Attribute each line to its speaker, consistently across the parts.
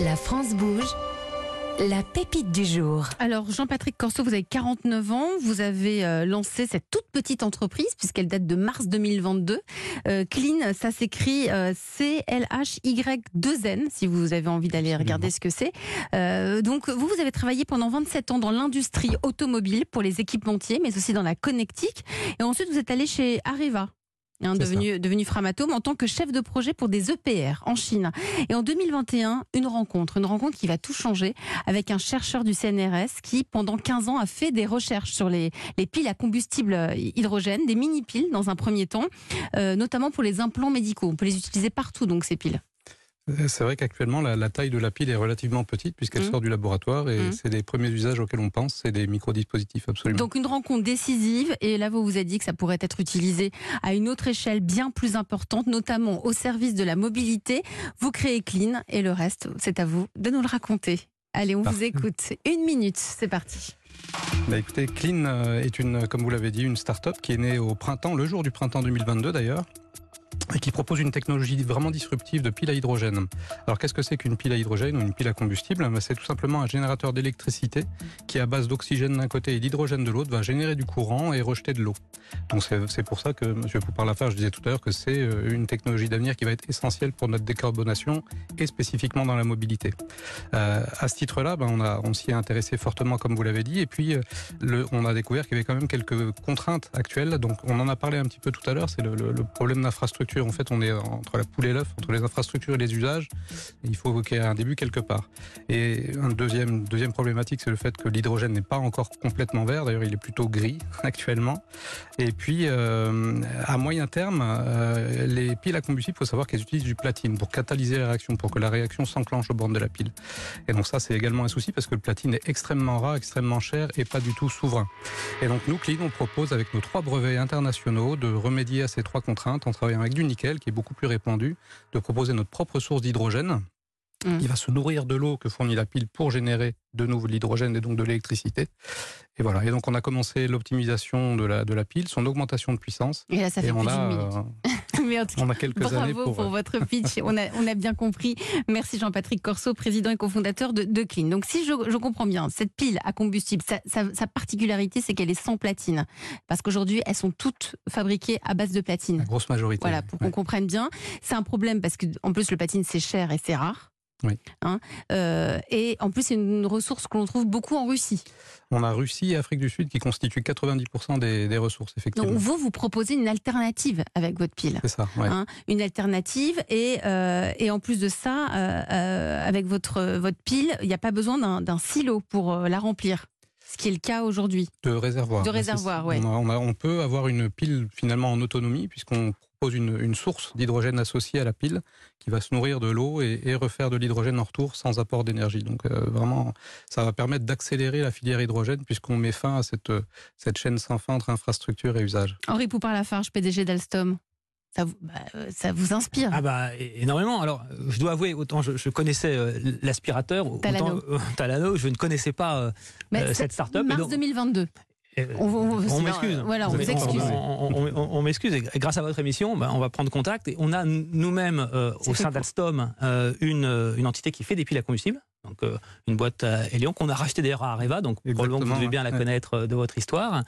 Speaker 1: La France bouge. La pépite du jour.
Speaker 2: Alors, Jean-Patrick Corso, vous avez 49 ans. Vous avez euh, lancé cette toute petite entreprise, puisqu'elle date de mars 2022. Euh, Clean, ça s'écrit euh, C-L-H-Y-2-N, si vous avez envie d'aller regarder ce que c'est. Euh, donc, vous, vous avez travaillé pendant 27 ans dans l'industrie automobile pour les équipementiers, mais aussi dans la connectique. Et ensuite, vous êtes allé chez Areva. Hein, devenu, devenu Framatome en tant que chef de projet pour des EPR en Chine. Et en 2021, une rencontre, une rencontre qui va tout changer avec un chercheur du CNRS qui, pendant 15 ans, a fait des recherches sur les, les piles à combustible euh, hydrogène, des mini-piles dans un premier temps, euh, notamment pour les implants médicaux. On peut les utiliser partout, donc, ces piles.
Speaker 3: Euh, C'est vrai qu'actuellement, la, la taille de la pile est relativement petite puisqu'elle
Speaker 2: Mhm.
Speaker 3: sort du laboratoire et
Speaker 2: Mhm.
Speaker 3: c'est les premiers usages auxquels on pense, c'est des microdispositifs absolument.
Speaker 2: Donc une rencontre décisive et là vous vous êtes dit que ça pourrait être utilisé à une autre échelle bien plus importante, notamment au service de la mobilité. Vous créez Clean et le reste, c'est à vous de nous le raconter. Allez, on vous écoute. Une minute, c'est parti.
Speaker 3: Bah, écoutez, Clean euh, est une, comme vous l'avez dit, une start-up qui est née au printemps, le jour du printemps 2022 d'ailleurs, et qui propose une technologie vraiment disruptive de pile à hydrogène. Alors qu'est-ce que c'est qu'une pile à hydrogène ou une pile à combustible? Bah, C'est tout simplement un générateur d'électricité qui, à base d'oxygène d'un côté et d'hydrogène de l'autre, va générer du courant et rejeter de l'eau. Donc c'est pour ça que, M. Poupard-Lafarge, je disais tout à l'heure que c'est euh, une technologie d'avenir qui va être essentielle pour notre décarbonation et spécifiquement dans la mobilité. Euh, à ce titre-là, ben, on, s'y est intéressé fortement, comme vous l'avez dit, et puis euh, on a découvert qu'il y avait quand même quelques contraintes actuelles. Donc, on en a parlé un petit peu tout à l'heure. C'est le- le problème d'infrastructure. En fait, on est entre la poule et l'œuf, entre les infrastructures et les usages. Il faut qu'il y ait un début quelque part. Et un deuxième, deuxième problématique, c'est le fait que l'hydrogène n'est pas encore complètement vert. D'ailleurs, il est plutôt gris actuellement. Et puis, euh, à moyen terme, euh, les piles à combustible, il faut savoir qu'elles utilisent du platine pour catalyser la réaction, pour que la réaction s'enclenche au bord de la pile. Et donc ça, c'est également un souci parce que le platine est extrêmement rare, extrêmement cher et pas du tout souverain. Et donc nous, Clean, on propose avec nos trois brevets internationaux de remédier à ces trois contraintes en travaillant avec du nickel, qui est beaucoup plus répandu, de proposer notre propre source d'hydrogène.
Speaker 2: Mm.
Speaker 3: Il va se nourrir de l'eau que fournit la pile pour générer de nouveau de l'hydrogène et donc de l'électricité. Et voilà. Et donc on a commencé l'optimisation de la, de la pile, son augmentation de puissance.
Speaker 2: Et là, ça fait
Speaker 3: et on a,
Speaker 2: Mais en tout cas,
Speaker 3: on a quelques années
Speaker 2: Bravo
Speaker 3: pour.
Speaker 2: pour,
Speaker 3: euh,
Speaker 2: votre pitch. On a, on a bien compris. Merci Jean-Patrick Corso, président et cofondateur de, de Clean. Donc, si je, je comprends bien, cette pile à combustible, sa, sa- sa particularité, c'est qu'elle est sans platine. Parce qu'aujourd'hui, elles sont toutes fabriquées à base de platine.
Speaker 3: la grosse majorité.
Speaker 2: Voilà, pour qu'on comprenne bien. C'est un problème parce que, en plus, le platine, c'est cher et c'est rare.
Speaker 3: Oui.
Speaker 2: Hein Euh, et en plus, c'est une ressource que l'on trouve beaucoup en Russie.
Speaker 3: On a Russie et Afrique du Sud qui constituent 90% des, des ressources, effectivement.
Speaker 2: Donc, vous, vous proposez une alternative avec votre pile.
Speaker 3: C'est ça, ouais.
Speaker 2: hein, une alternative et, euh, et en plus de ça, euh, avec votre, votre pile, il n'y a pas besoin d'un silo pour la remplir, ce qui est le cas aujourd'hui.
Speaker 3: De réservoir.
Speaker 2: De réservoir.
Speaker 3: On, a- on peut avoir une pile finalement en autonomie puisqu'on propose une, une source d'hydrogène associée à la pile qui va se nourrir de l'eau et, et refaire de l'hydrogène en retour sans apport d'énergie. Donc euh, vraiment, ça va permettre d'accélérer la filière hydrogène puisqu'on met fin à cette, cette chaîne sans fin entre infrastructure et usage.
Speaker 2: Henri Poupard-Lafarge, PDG d'Alstom, ça vous, bah, euh, ça vous inspire?
Speaker 4: Ah bah énormément. Alors je dois avouer, autant je, je connaissais euh, l'aspirateur, autant
Speaker 2: Talano.
Speaker 4: euh, Talano, je ne connaissais pas euh, cette start-up.
Speaker 2: Mars
Speaker 4: Et donc-
Speaker 2: 2022. On, on-
Speaker 4: on
Speaker 2: c'est-
Speaker 4: m'excuse.
Speaker 2: Voilà, on
Speaker 4: m'excuse. Et grâce à votre émission, ben, on va prendre contact et on a nous-mêmes euh, au sein d'Alstom euh, une, euh, une entité qui fait des piles à combustible. Donc euh, une boîte à Elion qu'on a racheté d'ailleurs à Areva, donc probablement que vous devez bien la connaître euh, de votre histoire,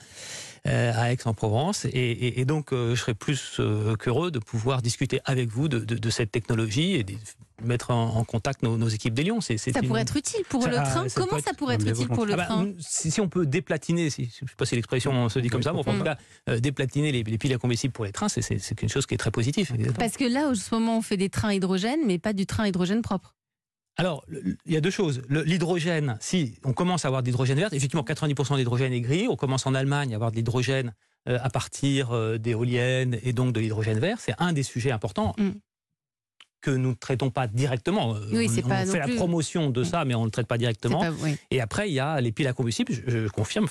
Speaker 4: euh, à Aix-en-Provence. Et, et- et donc euh, je serais plus euh, qu'heureux de pouvoir discuter avec vous de, de- de cette technologie et de mettre en, en contact nos, nos équipes d'Elion.
Speaker 2: Ça
Speaker 4: une-
Speaker 2: pourrait être utile pour
Speaker 4: Ça-
Speaker 2: le train.
Speaker 4: ça
Speaker 2: Comment
Speaker 4: être-
Speaker 2: ça pourrait être utile pour le
Speaker 4: ah bah,
Speaker 2: train
Speaker 4: si, si on peut déplatiner, si, je ne sais pas si l'expression se dit comme ça, mais en tout cas, euh, déplatiner les, les piles à combustible pour les trains, c'est, quelque chose qui est très positif. évidemment.
Speaker 2: Parce que là, en ce moment, on fait des trains hydrogène, mais pas du train hydrogène propre.
Speaker 4: Alors, il y a deux choses. L'hydrogène, si on commence à avoir de l'hydrogène vert, effectivement, 90% d'hydrogène est gris. On commence en Allemagne à avoir de l'hydrogène euh, à partir euh, d'éoliennes et donc de l'hydrogène vert. C'est un des sujets importants.
Speaker 2: Mm.
Speaker 4: que nous ne traitons pas directement. Euh,
Speaker 2: Oui,
Speaker 4: on,
Speaker 2: pas
Speaker 4: fait la
Speaker 2: plus-
Speaker 4: promotion de
Speaker 2: Mm.
Speaker 4: ça, mais on ne le traite pas directement.
Speaker 2: pas- oui.
Speaker 4: Et après, il y a les piles à combustible, je, je confirme.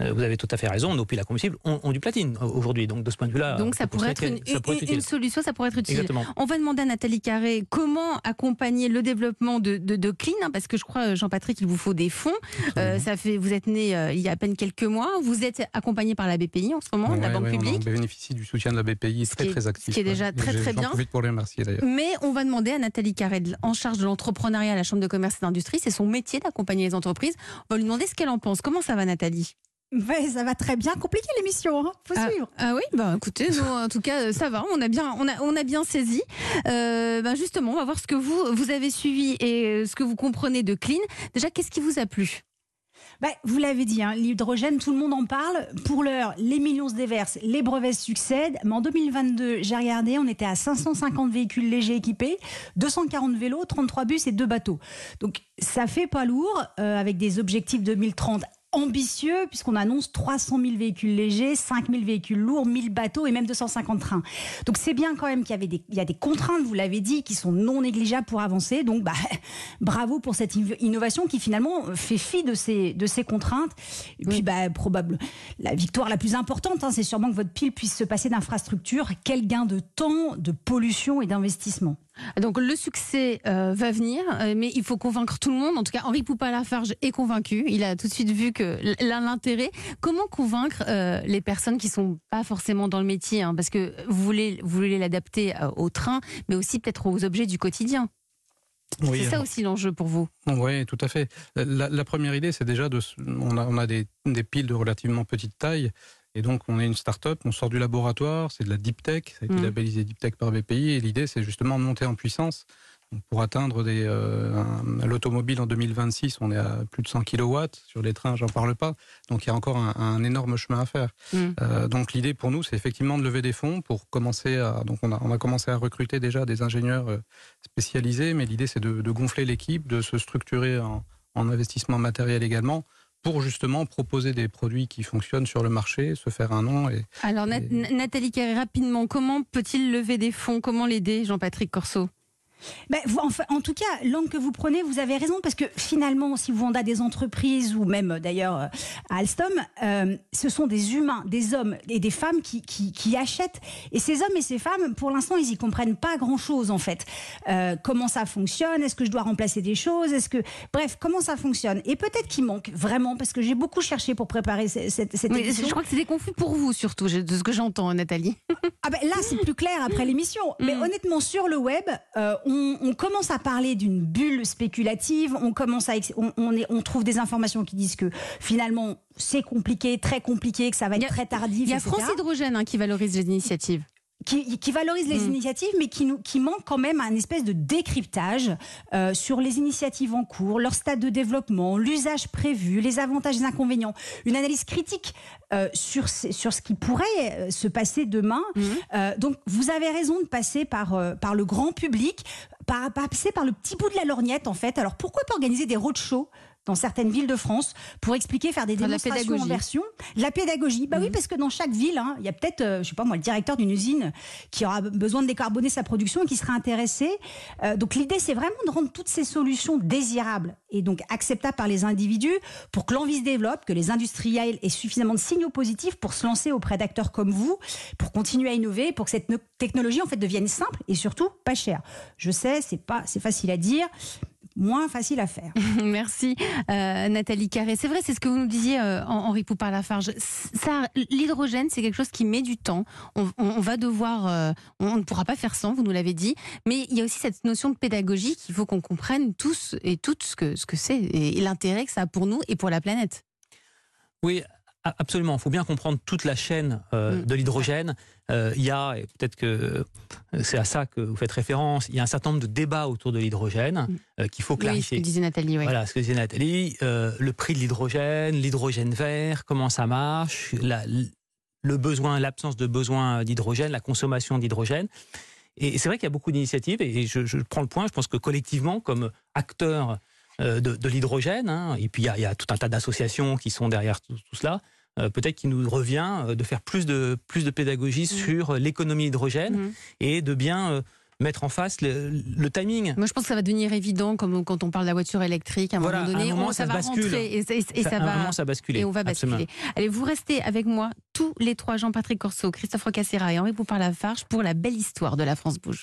Speaker 4: Euh, vous avez tout à fait raison, nos piles à combustible ont, ont du platine euh, aujourd'hui. Donc de ce point de vue-là,
Speaker 2: Donc ça
Speaker 4: on
Speaker 2: pourrait être une,
Speaker 4: ça pourrait être
Speaker 2: une- solution, ça pourrait être utile.
Speaker 4: Exactement.
Speaker 2: On va demander à Nathalie Carré comment accompagner le développement de, de, de Clean, hein, parce que je crois, Jean-Patrick, il vous faut des fonds. Euh, ça fait, vous êtes né euh, il y a à peine quelques mois. Vous êtes accompagné par la BPI en ce moment, la Banque
Speaker 3: ouais,
Speaker 2: publique.
Speaker 3: On bénéficie du soutien de la BPI, très
Speaker 2: est-
Speaker 3: très actif.
Speaker 2: ce qui est déjà très, très bien.
Speaker 3: pour les remercier d'ailleurs.
Speaker 2: Mais on va demander à Nathalie Carré, en charge de l'entrepreneuriat à la Chambre de commerce et d'industrie, c'est son métier d'accompagner les entreprises. On va lui demander ce qu'elle en pense. Comment ça va, Nathalie?
Speaker 5: Ouais, ça va très bien. Compliqué l'émission, hein. faut
Speaker 2: ah,
Speaker 5: suivre.
Speaker 2: ah oui, bah écoutez, nous, en tout cas, ça va. On a bien, on a, on a bien saisi. Euh, bah, justement, on va voir ce que vous, vous avez suivi et euh, ce que vous comprenez de Clean. Déjà, qu'est-ce qui vous a plu?
Speaker 5: Bah, vous l'avez dit, hein, l'hydrogène, tout le monde en parle. Pour l'heure, les millions se déversent, les brevets succèdent. Mais en 2022, j'ai regardé, on était à 550 véhicules légers équipés, 240 vélos, 33 bus et 2 bateaux. Donc ça fait pas lourd, euh, avec des objectifs 2030 ambitieux, puisqu'on annonce 300 000 véhicules légers, 5 000 véhicules lourds, 1000 bateaux et même 250 trains. Donc c'est bien quand même qu'il y, avait des, il y a des contraintes, vous l'avez dit, qui sont non négligeables pour avancer. Donc bah, bravo pour cette innovation qui finalement fait fi de ces, de ces contraintes. Et puis bah, probable, la victoire la plus importante, hein, c'est sûrement que votre pile puisse se passer d'infrastructure. Quel gain de temps, de pollution et d'investissement?
Speaker 2: Donc le succès euh, va venir, euh, mais il faut convaincre tout le monde. En tout cas, Henri Poupin-Lafarge est convaincu. Il a tout de suite vu que l'intérêt. Comment convaincre euh, les personnes qui sont pas forcément dans le métier, hein, parce que vous voulez, vous voulez l'adapter au train, mais aussi peut-être aux objets du quotidien?
Speaker 3: Oui,
Speaker 2: c'est ça aussi l'enjeu pour vous?
Speaker 3: Oui, tout à fait. La, la première idée, c'est déjà de. On a, on a des, des piles de relativement petite taille. Et donc, on est une start-up, on sort du laboratoire, c'est de la deep tech, ça a été
Speaker 2: Mm.
Speaker 3: labellisé deep tech par BPI. Et l'idée, c'est justement de monter en puissance. Donc, pour atteindre des, euh, l'automobile en 2026, on est à plus de 100 kW. Sur les trains, j'en parle pas. Donc, il y a encore un, un énorme chemin à faire.
Speaker 2: Mm.
Speaker 3: Euh, donc, l'idée pour nous, c'est effectivement de lever des fonds pour commencer à. Donc, on a, on a commencé à recruter déjà des ingénieurs euh, spécialisés, mais l'idée, c'est de, de gonfler l'équipe, de se structurer en, en investissement matériel également pour justement proposer des produits qui fonctionnent sur le marché, se faire un nom. Et
Speaker 2: Alors
Speaker 3: Et-
Speaker 2: Nathalie Carré, rapidement, comment peut-il lever des fonds? Comment l'aider, Jean-Patrick Corso?
Speaker 5: Ben, vous- enfin, en tout cas, l'angle que vous prenez, vous avez raison, parce que finalement, si vous vendez à des entreprises ou même euh, d'ailleurs euh, à Alstom, euh, ce sont des humains, des hommes et des femmes qui, qui, qui achètent. Et ces hommes et ces femmes, pour l'instant, ils y comprennent pas grand-chose en fait. Euh, comment ça fonctionne? Est-ce que je dois remplacer des choses? Est-ce que, bref, comment ça fonctionne? Et peut-être qu'il manque vraiment, parce que j'ai beaucoup cherché pour préparer ce- cette, cette
Speaker 2: Oui,
Speaker 5: émission.
Speaker 2: Je crois que c'était confus pour vous surtout, de ce que j'entends, Nathalie.
Speaker 5: Ah ben là, c'est plus clair après l'émission. Mais
Speaker 2: Mm.
Speaker 5: honnêtement, sur le web, euh, on, on commence à parler d'une bulle spéculative. On commence à, on, on est- on trouve des informations qui disent que finalement c'est compliqué, très compliqué, que ça va être
Speaker 2: a-
Speaker 5: très tardif,
Speaker 2: Il y a
Speaker 5: etc.
Speaker 2: France Hydrogène hein, qui valorise les initiatives.
Speaker 5: Qui, qui valorise les
Speaker 2: Mm.
Speaker 5: initiatives, mais qui, nous, qui manque quand même un espèce de décryptage euh, sur les initiatives en cours, leur stade de développement, l'usage prévu, les avantages et les inconvénients, une analyse critique euh, sur, ce- sur ce qui pourrait euh, se passer demain. Euh, donc, vous avez raison de passer par, par le grand public, par- passer par le petit bout de la lorgnette, en fait. Alors, pourquoi pas organiser des roadshows dans certaines villes de France pour expliquer, faire des démonstrations en version. La pédagogie, bah oui,
Speaker 2: Mhm.
Speaker 5: parce que dans chaque ville, hein, il y a peut-être, euh, je sais pas moi, le directeur d'une usine qui aura besoin de décarboner sa production et qui sera intéressé. Euh, donc l'idée, c'est vraiment de rendre toutes ces solutions désirables et donc acceptables par les individus pour que l'envie se développe, que les industriels aient suffisamment de signaux positifs pour se lancer auprès d'acteurs comme vous, pour continuer à innover, pour que cette no- technologie en fait devienne simple et surtout pas chère. Je sais, c'est pas, c'est facile à dire, moins facile à faire.
Speaker 2: Merci euh, Nathalie Carré. C'est vrai, c'est ce que vous nous disiez, euh, Hen- Henri Poupard-Lafarge. Ça, l'hydrogène, c'est quelque chose qui met du temps. On, on- on va devoir, euh, on ne pourra pas faire sans, vous nous l'avez dit. Mais il y a aussi cette notion de pédagogie qu'il faut qu'on comprenne tous et toutes ce que ce que c'est et, et l'intérêt que ça a pour nous et pour la planète.
Speaker 4: Oui, absolument. Il faut bien comprendre toute la chaîne euh,
Speaker 2: Mm.
Speaker 4: de l'hydrogène. Euh, il y a, et peut-être que euh, c'est à ça que vous faites référence, il y a un certain nombre de débats autour de l'hydrogène
Speaker 2: Mm.
Speaker 4: euh, qu'il faut
Speaker 2: Oui, ce que
Speaker 4: clarifier.
Speaker 2: disait Nathalie.
Speaker 4: Voilà ce que disait Nathalie, le prix de l'hydrogène, l'hydrogène vert, comment ça marche, la- le besoin, l'absence de besoin d'hydrogène, la consommation d'hydrogène. Et c'est vrai qu'il y a beaucoup d'initiatives, et je, je prends le point, je pense que collectivement, comme acteurs de, de l'hydrogène, hein, et puis il y, a, il y a tout un tas d'associations qui sont derrière tout, tout cela, peut-être qu'il nous revient euh, de faire plus de, plus de pédagogie sur l'économie hydrogène
Speaker 2: Mhm.
Speaker 4: et de bien euh, mettre en face le, le timing.
Speaker 2: Moi, je pense que ça va devenir évident, comme quand on parle de la voiture électrique, à un
Speaker 4: Voilà,
Speaker 2: moment
Speaker 4: à un
Speaker 2: donné,
Speaker 4: moment,
Speaker 2: on-
Speaker 4: ça
Speaker 2: ça, va
Speaker 4: bascule.
Speaker 2: rentrer et, et- et
Speaker 4: Ça-
Speaker 2: va.
Speaker 4: moment, ça a basculé.
Speaker 2: Et on va basculer.
Speaker 4: Absolument.
Speaker 2: Allez, vous restez avec moi tous les trois, Jean-Patrick Corso, Christophe Rocassera et Henri Poupard-Lafarge, pour la belle histoire de la France Bouge.